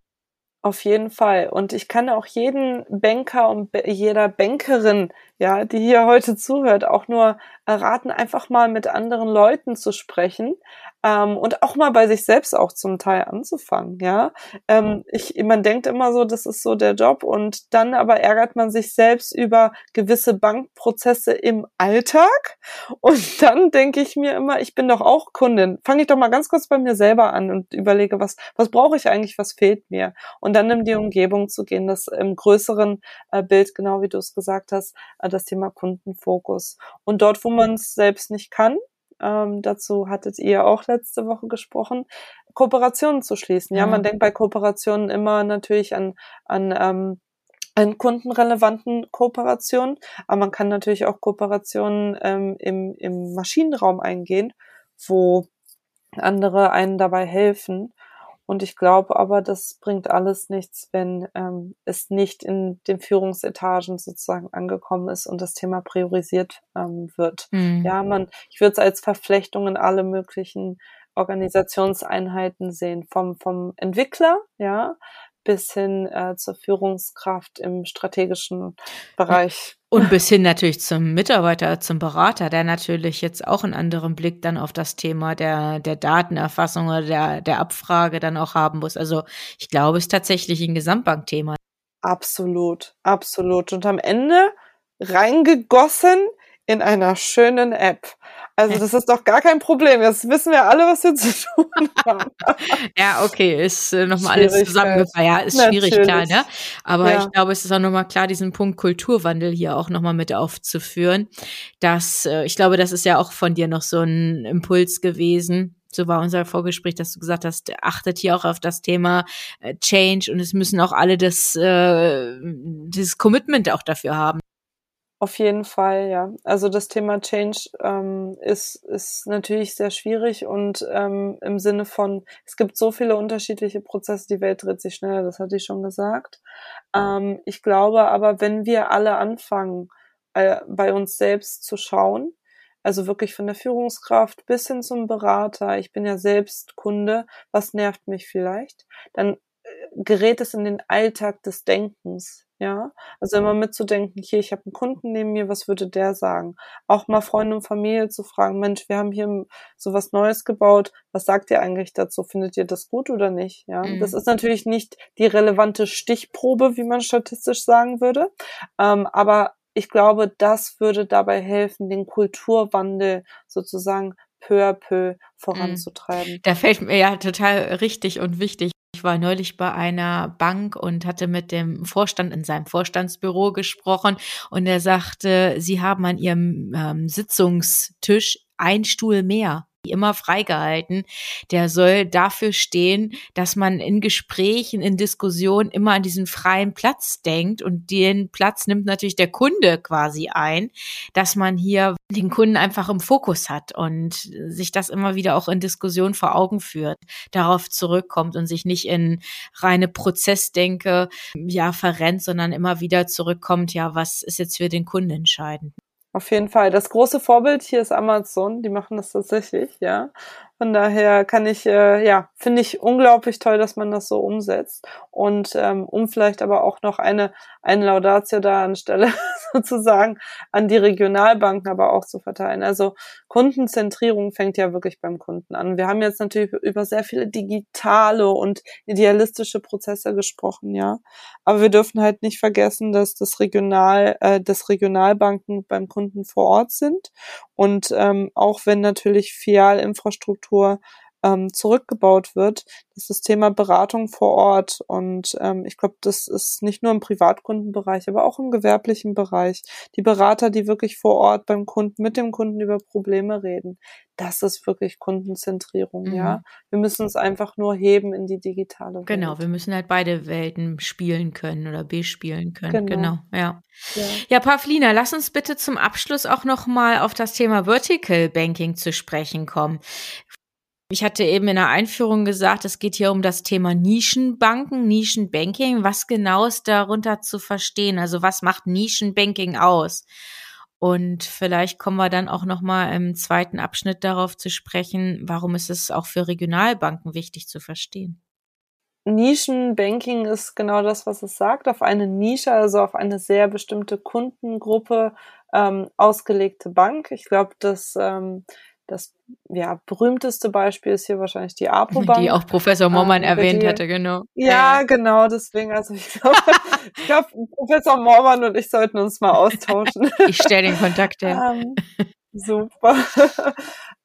Auf jeden Fall. Und ich kann auch jeden Banker und jeder Bankerin, ja, die hier heute zuhört, auch nur erraten, einfach mal mit anderen Leuten zu sprechen, ähm, und auch mal bei sich selbst auch zum Teil anzufangen, ja. Ähm, ich, man denkt immer so, das ist so der Job und dann aber ärgert man sich selbst über gewisse Bankprozesse im Alltag und dann denke ich mir immer, ich bin doch auch Kundin. Fange ich doch mal ganz kurz bei mir selber an und überlege, was, was brauche ich eigentlich, was fehlt mir? Und dann in die Umgebung zu gehen, das im größeren äh, Bild, genau wie du es gesagt hast, äh, das Thema Kundenfokus. Und dort, wo man es selbst nicht kann, ähm, dazu hattet ihr auch letzte Woche gesprochen, Kooperationen zu schließen. Ja, ja man denkt bei Kooperationen immer natürlich an, an ähm, an kundenrelevanten Kooperationen, aber man kann natürlich auch Kooperationen ähm, im, im Maschinenraum eingehen, wo andere einen dabei helfen. Und ich glaube aber, das bringt alles nichts, wenn ähm, es nicht in den Führungsetagen sozusagen angekommen ist und das Thema priorisiert ähm, wird. Mhm. Ja, man, ich würde es als Verflechtung in alle möglichen Organisationseinheiten sehen, vom, vom Entwickler, ja, bis hin äh, zur Führungskraft im strategischen Bereich. Und bis hin natürlich zum Mitarbeiter, zum Berater, der natürlich jetzt auch einen anderen Blick dann auf das Thema der, der Datenerfassung oder der, der Abfrage dann auch haben muss. Also ich glaube, es ist tatsächlich ein Gesamtbankthema. Absolut, absolut. Und am Ende reingegossen in einer schönen App. Also das ist doch gar kein Problem. Jetzt wissen wir alle, was wir zu tun haben. ja, okay, ist äh, nochmal alles zusammengefasst. Ja, ist Natürlich. schwierig, klar, ne? Aber ja. ich glaube, es ist auch nochmal klar, diesen Punkt Kulturwandel hier auch nochmal mit aufzuführen. Das, äh, ich glaube, das ist ja auch von dir noch so ein Impuls gewesen so war unser Vorgespräch, dass du gesagt hast, achtet hier auch auf das Thema äh, Change und es müssen auch alle das, äh, dieses Commitment auch dafür haben. Auf jeden Fall, ja. Also das Thema Change ähm, ist, ist natürlich sehr schwierig und ähm, im Sinne von, es gibt so viele unterschiedliche Prozesse, die Welt dreht sich schneller, das hatte ich schon gesagt. Ähm, ich glaube aber, wenn wir alle anfangen, äh, bei uns selbst zu schauen, also wirklich von der Führungskraft bis hin zum Berater, ich bin ja selbst Kunde, was nervt mich vielleicht, dann gerät es in den Alltag des Denkens. Ja, also immer mitzudenken, hier, ich habe einen Kunden neben mir, was würde der sagen? Auch mal Freunde und Familie zu fragen, Mensch, wir haben hier so was Neues gebaut, was sagt ihr eigentlich dazu? Findet ihr das gut oder nicht? Ja, mhm. das ist natürlich nicht die relevante Stichprobe, wie man statistisch sagen würde, ähm, aber ich glaube, das würde dabei helfen, den Kulturwandel sozusagen peu à peu voranzutreiben. Da fällt mir ja total richtig und wichtig. Ich war neulich bei einer Bank und hatte mit dem Vorstand in seinem Vorstandsbüro gesprochen und er sagte, sie haben an ihrem ähm, Sitzungstisch ein Stuhl mehr immer freigehalten. Der soll dafür stehen, dass man in Gesprächen, in Diskussionen immer an diesen freien Platz denkt und den Platz nimmt natürlich der Kunde quasi ein, dass man hier den Kunden einfach im Fokus hat und sich das immer wieder auch in Diskussion vor Augen führt, darauf zurückkommt und sich nicht in reine Prozessdenke ja verrennt, sondern immer wieder zurückkommt, ja, was ist jetzt für den Kunden entscheidend? Auf jeden Fall. Das große Vorbild hier ist Amazon. Die machen das tatsächlich, ja. Von daher kann ich, äh, ja, finde ich unglaublich toll, dass man das so umsetzt. Und ähm, um vielleicht aber auch noch eine, eine Laudatio da anstelle sozusagen an die Regionalbanken aber auch zu verteilen. Also Kundenzentrierung fängt ja wirklich beim Kunden an. Wir haben jetzt natürlich über sehr viele digitale und idealistische Prozesse gesprochen, ja. Aber wir dürfen halt nicht vergessen, dass das Regional, äh, das Regionalbanken beim Kunden vor Ort sind. Und ähm, auch wenn natürlich Filialinfrastruktur Infrastruktur ähm, zurückgebaut wird. Das ist das Thema Beratung vor Ort. Und ähm, ich glaube, das ist nicht nur im Privatkundenbereich, aber auch im gewerblichen Bereich. Die Berater, die wirklich vor Ort beim Kunden, mit dem Kunden über Probleme reden. Das ist wirklich Kundenzentrierung, mhm. ja. Wir müssen uns einfach nur heben in die digitale Welt. Genau, wir müssen halt beide Welten spielen können oder bespielen können. Genau, genau ja. ja. Ja, Pavlina, lass uns bitte zum Abschluss auch noch mal auf das Thema Vertical Banking zu sprechen kommen. Ich hatte eben in der Einführung gesagt, es geht hier um das Thema Nischenbanken, Nischenbanking. Was genau ist darunter zu verstehen? Also was macht Nischenbanking aus? Und vielleicht kommen wir dann auch noch mal im zweiten Abschnitt darauf zu sprechen, warum ist es auch für Regionalbanken wichtig zu verstehen? Nischenbanking ist genau das, was es sagt, auf eine Nische, also auf eine sehr bestimmte Kundengruppe ähm, ausgelegte Bank. Ich glaube, dass ähm, das ja, berühmteste Beispiel ist hier wahrscheinlich die APO-Bank. Die auch Professor Mormann ähm, erwähnt die, hätte, genau. Ja, genau, deswegen, also ich glaube, ich glaub, Professor Mormann und ich sollten uns mal austauschen. ich stelle den Kontakt her. Ähm, super.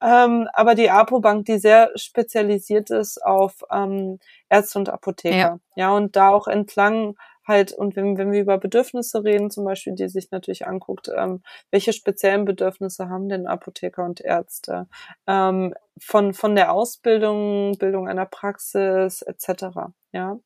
ähm, aber die APO-Bank, die sehr spezialisiert ist auf ähm, Ärzte und Apotheker. Ja. ja, und da auch entlang halt, und wenn, wenn wir über Bedürfnisse reden, zum Beispiel, die sich natürlich anguckt, ähm, welche speziellen Bedürfnisse haben denn Apotheker und Ärzte? Ähm, von, von der Ausbildung, Bildung einer Praxis etc. Ja.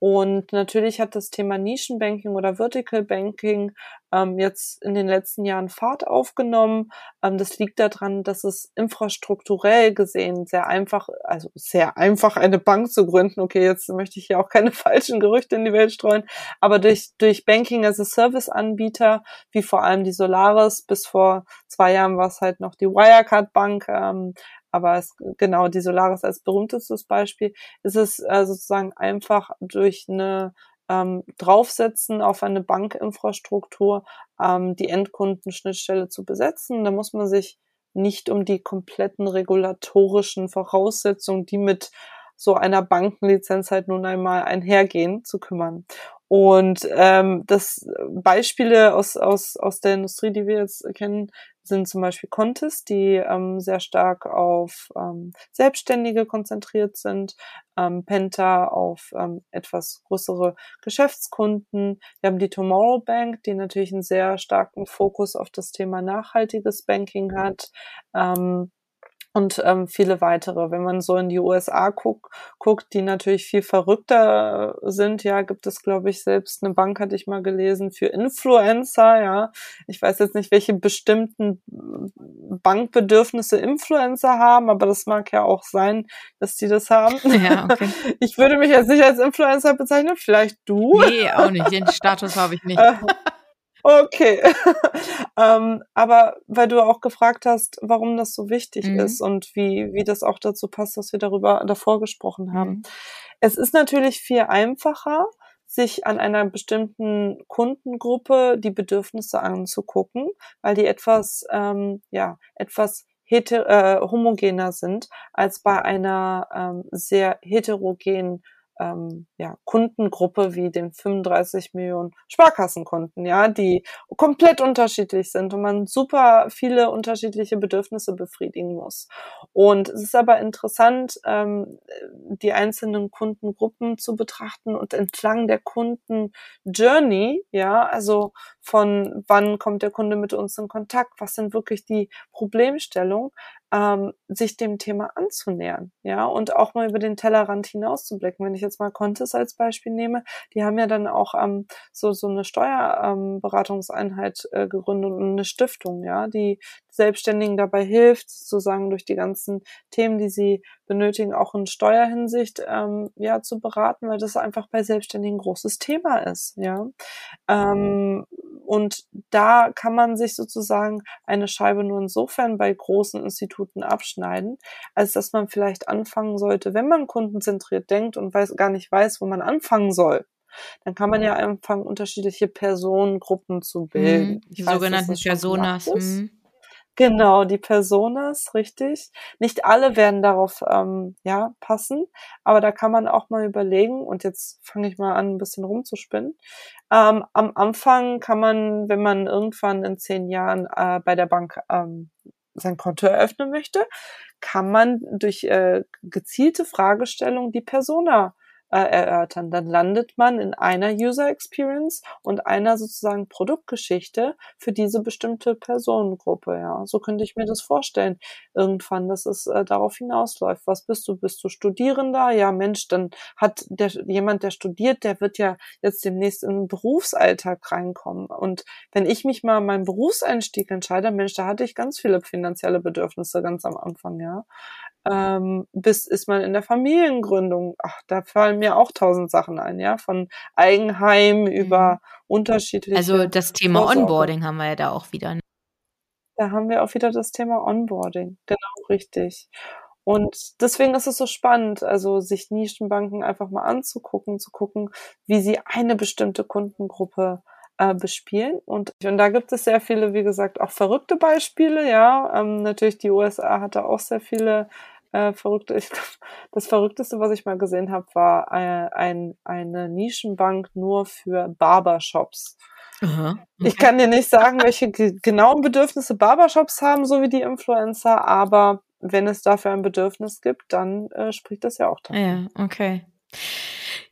Und natürlich hat das Thema Nischenbanking oder Vertical Banking ähm, jetzt in den letzten Jahren Fahrt aufgenommen. Ähm, das liegt daran, dass es infrastrukturell gesehen sehr einfach, also sehr einfach eine Bank zu gründen. Okay, jetzt möchte ich hier auch keine falschen Gerüchte in die Welt streuen, aber durch, durch Banking as a Service Anbieter, wie vor allem die Solaris, bis vor zwei Jahren war es halt noch die Wirecard Bank, ähm, aber es, genau die Solaris als berühmtestes Beispiel, ist es äh, sozusagen einfach durch eine ähm, draufsetzen auf eine Bankinfrastruktur ähm, die Endkundenschnittstelle zu besetzen. Da muss man sich nicht um die kompletten regulatorischen Voraussetzungen, die mit so einer Bankenlizenz halt nun einmal einhergehen, zu kümmern. Und ähm, das Beispiele aus, aus, aus der Industrie, die wir jetzt kennen, sind zum Beispiel Contest, die ähm, sehr stark auf ähm, Selbstständige konzentriert sind, ähm, Penta auf ähm, etwas größere Geschäftskunden. Wir haben die Tomorrow Bank, die natürlich einen sehr starken Fokus auf das Thema nachhaltiges Banking hat. Ähm, und ähm, viele weitere. Wenn man so in die USA guck, guckt, die natürlich viel verrückter sind, ja, gibt es, glaube ich, selbst eine Bank, hatte ich mal gelesen, für Influencer, ja. Ich weiß jetzt nicht, welche bestimmten Bankbedürfnisse Influencer haben, aber das mag ja auch sein, dass die das haben. Ja, okay. Ich würde mich jetzt nicht als Influencer bezeichnen, vielleicht du. Nee, auch nicht. Den Status habe ich nicht. Okay. ähm, aber weil du auch gefragt hast, warum das so wichtig mhm. ist und wie, wie das auch dazu passt, dass wir darüber davor gesprochen haben. Mhm. Es ist natürlich viel einfacher, sich an einer bestimmten Kundengruppe die Bedürfnisse anzugucken, weil die etwas, ähm, ja, etwas heter äh, homogener sind als bei einer ähm, sehr heterogenen ähm, ja, Kundengruppe wie den 35 Millionen Sparkassenkunden, ja, die komplett unterschiedlich sind und man super viele unterschiedliche Bedürfnisse befriedigen muss. Und es ist aber interessant, ähm, die einzelnen Kundengruppen zu betrachten und entlang der Kunden-Journey, ja, also von wann kommt der Kunde mit uns in Kontakt, was sind wirklich die Problemstellungen, ähm, sich dem Thema anzunähern, ja, und auch mal über den Tellerrand hinauszublicken. Wenn ich jetzt mal Contis als Beispiel nehme, die haben ja dann auch ähm, so so eine Steuerberatungseinheit ähm, äh, gegründet und eine Stiftung, ja, die Selbstständigen dabei hilft, sozusagen durch die ganzen Themen, die sie benötigen, auch in Steuerhinsicht ähm, ja zu beraten, weil das einfach bei Selbstständigen ein großes Thema ist, ja. Ähm, und da kann man sich sozusagen eine Scheibe nur insofern bei großen Instituten abschneiden, als dass man vielleicht anfangen sollte, wenn man kundenzentriert denkt und weiß, gar nicht weiß, wo man anfangen soll, dann kann man ja anfangen, unterschiedliche Personengruppen zu bilden. Mhm, die sogenannten Personas. Mhm. Genau, die Personas, richtig. Nicht alle werden darauf ähm, ja passen, aber da kann man auch mal überlegen. Und jetzt fange ich mal an, ein bisschen rumzuspinnen. Ähm, am Anfang kann man, wenn man irgendwann in zehn Jahren äh, bei der Bank ähm, sein Konto eröffnen möchte, kann man durch äh, gezielte Fragestellung die Persona äh, erörtern. Dann landet man in einer User Experience und einer sozusagen Produktgeschichte für diese bestimmte Personengruppe. Ja, so könnte ich mir das vorstellen. Irgendwann, dass es äh, darauf hinausläuft. Was bist du? Bist du Studierender? Ja, Mensch, dann hat der jemand, der studiert, der wird ja jetzt demnächst in den Berufsalltag reinkommen. Und wenn ich mich mal meinen Berufseinstieg entscheide, Mensch, da hatte ich ganz viele finanzielle Bedürfnisse ganz am Anfang, ja ähm, bis ist man in der Familiengründung. Ach, da fallen mir auch tausend Sachen ein, ja, von Eigenheim über mhm. unterschiedliche. Also das Thema Vorsorge. Onboarding haben wir ja da auch wieder. Ne? Da haben wir auch wieder das Thema Onboarding, genau richtig. Und deswegen ist es so spannend, also sich Nischenbanken einfach mal anzugucken, zu gucken, wie sie eine bestimmte Kundengruppe äh, bespielen. Und, und da gibt es sehr viele, wie gesagt, auch verrückte Beispiele, ja. Ähm, natürlich die USA hatte auch sehr viele äh, verrückte. Ich das Verrückteste, was ich mal gesehen habe, war äh, ein, eine Nischenbank nur für Barbershops. Okay. Ich kann dir nicht sagen, welche genauen Bedürfnisse Barbershops haben, so wie die Influencer, aber wenn es dafür ein Bedürfnis gibt, dann äh, spricht das ja auch dafür. Ja, okay.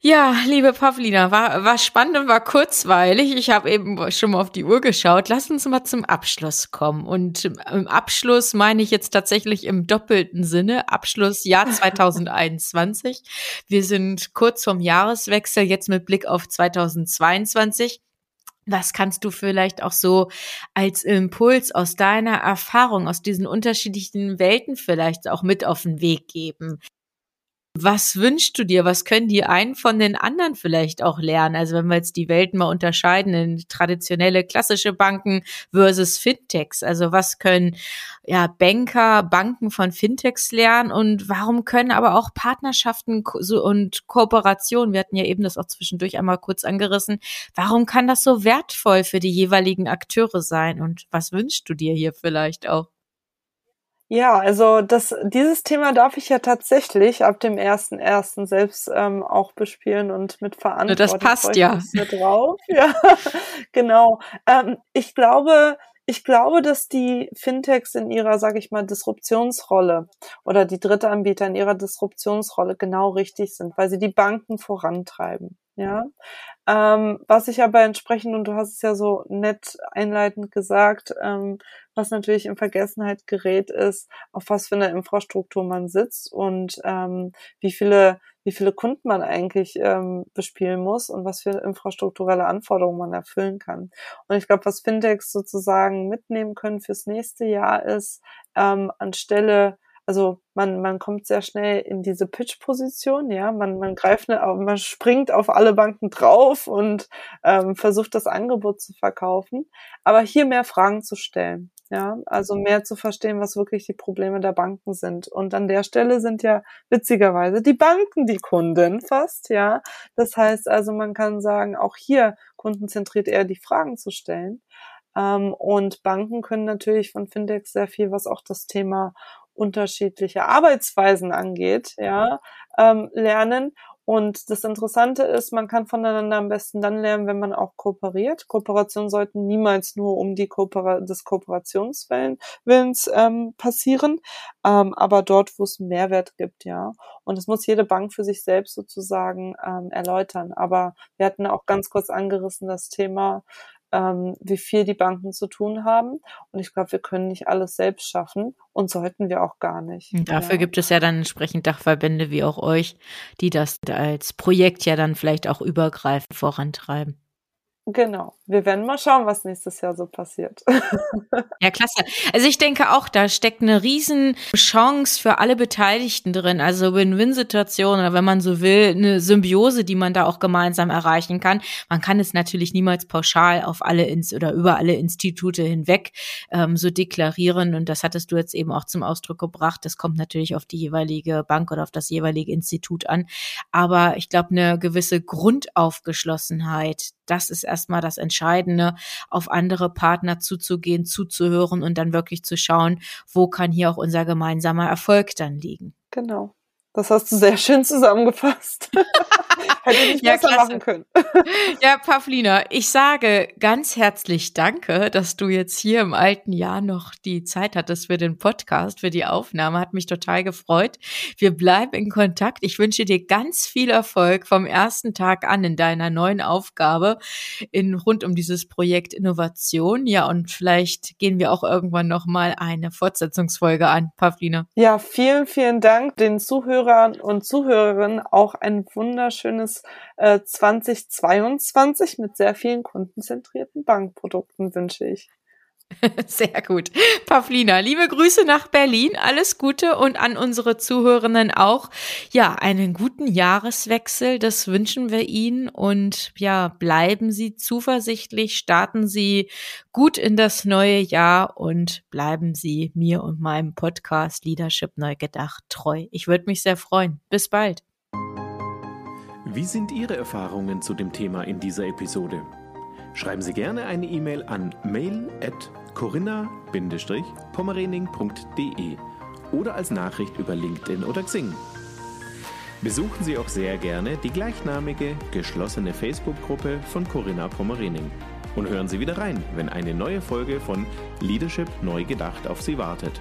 Ja, liebe Pavlina, war, war spannend und war kurzweilig. Ich habe eben schon mal auf die Uhr geschaut. Lass uns mal zum Abschluss kommen. Und im Abschluss meine ich jetzt tatsächlich im doppelten Sinne. Abschluss Jahr 2021. Wir sind kurz vorm Jahreswechsel, jetzt mit Blick auf 2022. Was kannst du vielleicht auch so als Impuls aus deiner Erfahrung, aus diesen unterschiedlichen Welten vielleicht auch mit auf den Weg geben? Was wünschst du dir? Was können die einen von den anderen vielleicht auch lernen? Also wenn wir jetzt die Welten mal unterscheiden in traditionelle klassische Banken versus Fintechs. Also was können ja Banker, Banken von Fintechs lernen und warum können aber auch Partnerschaften und Kooperationen, wir hatten ja eben das auch zwischendurch einmal kurz angerissen, warum kann das so wertvoll für die jeweiligen Akteure sein? Und was wünschst du dir hier vielleicht auch? Ja, also das, dieses Thema darf ich ja tatsächlich ab dem ersten ersten selbst ähm, auch bespielen und mit Verantwortung. Das passt ja. Drauf. Ja, genau. Ähm, ich glaube, ich glaube, dass die Fintechs in ihrer, sage ich mal, Disruptionsrolle oder die dritte Anbieter in ihrer Disruptionsrolle genau richtig sind, weil sie die Banken vorantreiben. Ja, ähm, was ich aber entsprechend, und du hast es ja so nett einleitend gesagt, ähm, was natürlich in Vergessenheit gerät, ist, auf was für eine Infrastruktur man sitzt und ähm, wie viele wie viele Kunden man eigentlich ähm, bespielen muss und was für infrastrukturelle Anforderungen man erfüllen kann. Und ich glaube, was Fintechs sozusagen mitnehmen können fürs nächste Jahr ist, ähm, anstelle also man, man kommt sehr schnell in diese Pitch-Position, ja, man, man greift, ne, man springt auf alle Banken drauf und ähm, versucht das Angebot zu verkaufen, aber hier mehr Fragen zu stellen, ja, also mehr zu verstehen, was wirklich die Probleme der Banken sind. Und an der Stelle sind ja witzigerweise die Banken die Kunden fast, ja. Das heißt also, man kann sagen, auch hier kundenzentriert eher die Fragen zu stellen. Ähm, und Banken können natürlich von Fintechs sehr viel, was auch das Thema unterschiedliche Arbeitsweisen angeht, ja, ähm, lernen Und das Interessante ist, man kann voneinander am besten dann lernen, wenn man auch kooperiert. Kooperationen sollten niemals nur um die Koopera des Kooperationswillens ähm, passieren, ähm, aber dort, wo es Mehrwert gibt, ja. Und das muss jede Bank für sich selbst sozusagen ähm, erläutern. Aber wir hatten auch ganz kurz angerissen das Thema ähm, wie viel die Banken zu tun haben. Und ich glaube, wir können nicht alles selbst schaffen und sollten wir auch gar nicht. Und dafür ja. gibt es ja dann entsprechend Dachverbände wie auch euch, die das als Projekt ja dann vielleicht auch übergreifend vorantreiben. Genau. Wir werden mal schauen, was nächstes Jahr so passiert. ja, klasse. Also ich denke auch, da steckt eine riesen Chance für alle Beteiligten drin. Also Win-Win-Situation oder wenn man so will, eine Symbiose, die man da auch gemeinsam erreichen kann. Man kann es natürlich niemals pauschal auf alle ins oder über alle Institute hinweg ähm, so deklarieren. Und das hattest du jetzt eben auch zum Ausdruck gebracht. Das kommt natürlich auf die jeweilige Bank oder auf das jeweilige Institut an. Aber ich glaube, eine gewisse Grundaufgeschlossenheit, das ist erstmal das Entscheidende, auf andere Partner zuzugehen, zuzuhören und dann wirklich zu schauen, wo kann hier auch unser gemeinsamer Erfolg dann liegen. Genau. Das hast du sehr schön zusammengefasst. Hätte nicht ja, besser klasse. machen können. ja, Pavlina, ich sage ganz herzlich Danke, dass du jetzt hier im alten Jahr noch die Zeit hattest für den Podcast, für die Aufnahme. Hat mich total gefreut. Wir bleiben in Kontakt. Ich wünsche dir ganz viel Erfolg vom ersten Tag an in deiner neuen Aufgabe in rund um dieses Projekt Innovation. Ja, und vielleicht gehen wir auch irgendwann noch mal eine Fortsetzungsfolge an, Pavlina. Ja, vielen, vielen Dank den Zuhörern und Zuhörerinnen auch ein wunderschönes schönes äh, 2022 mit sehr vielen kundenzentrierten Bankprodukten wünsche ich. Sehr gut. Pavlina, liebe Grüße nach Berlin. Alles Gute und an unsere Zuhörenden auch. Ja, einen guten Jahreswechsel. Das wünschen wir Ihnen. Und ja, bleiben Sie zuversichtlich, starten Sie gut in das neue Jahr und bleiben Sie mir und meinem Podcast Leadership Neu Gedacht treu. Ich würde mich sehr freuen. Bis bald. Wie sind Ihre Erfahrungen zu dem Thema in dieser Episode? Schreiben Sie gerne eine E-Mail an mail@corinna-pommerening.de oder als Nachricht über LinkedIn oder Xing. Besuchen Sie auch sehr gerne die gleichnamige geschlossene Facebook-Gruppe von Corinna Pommerening und hören Sie wieder rein, wenn eine neue Folge von Leadership neu gedacht auf Sie wartet.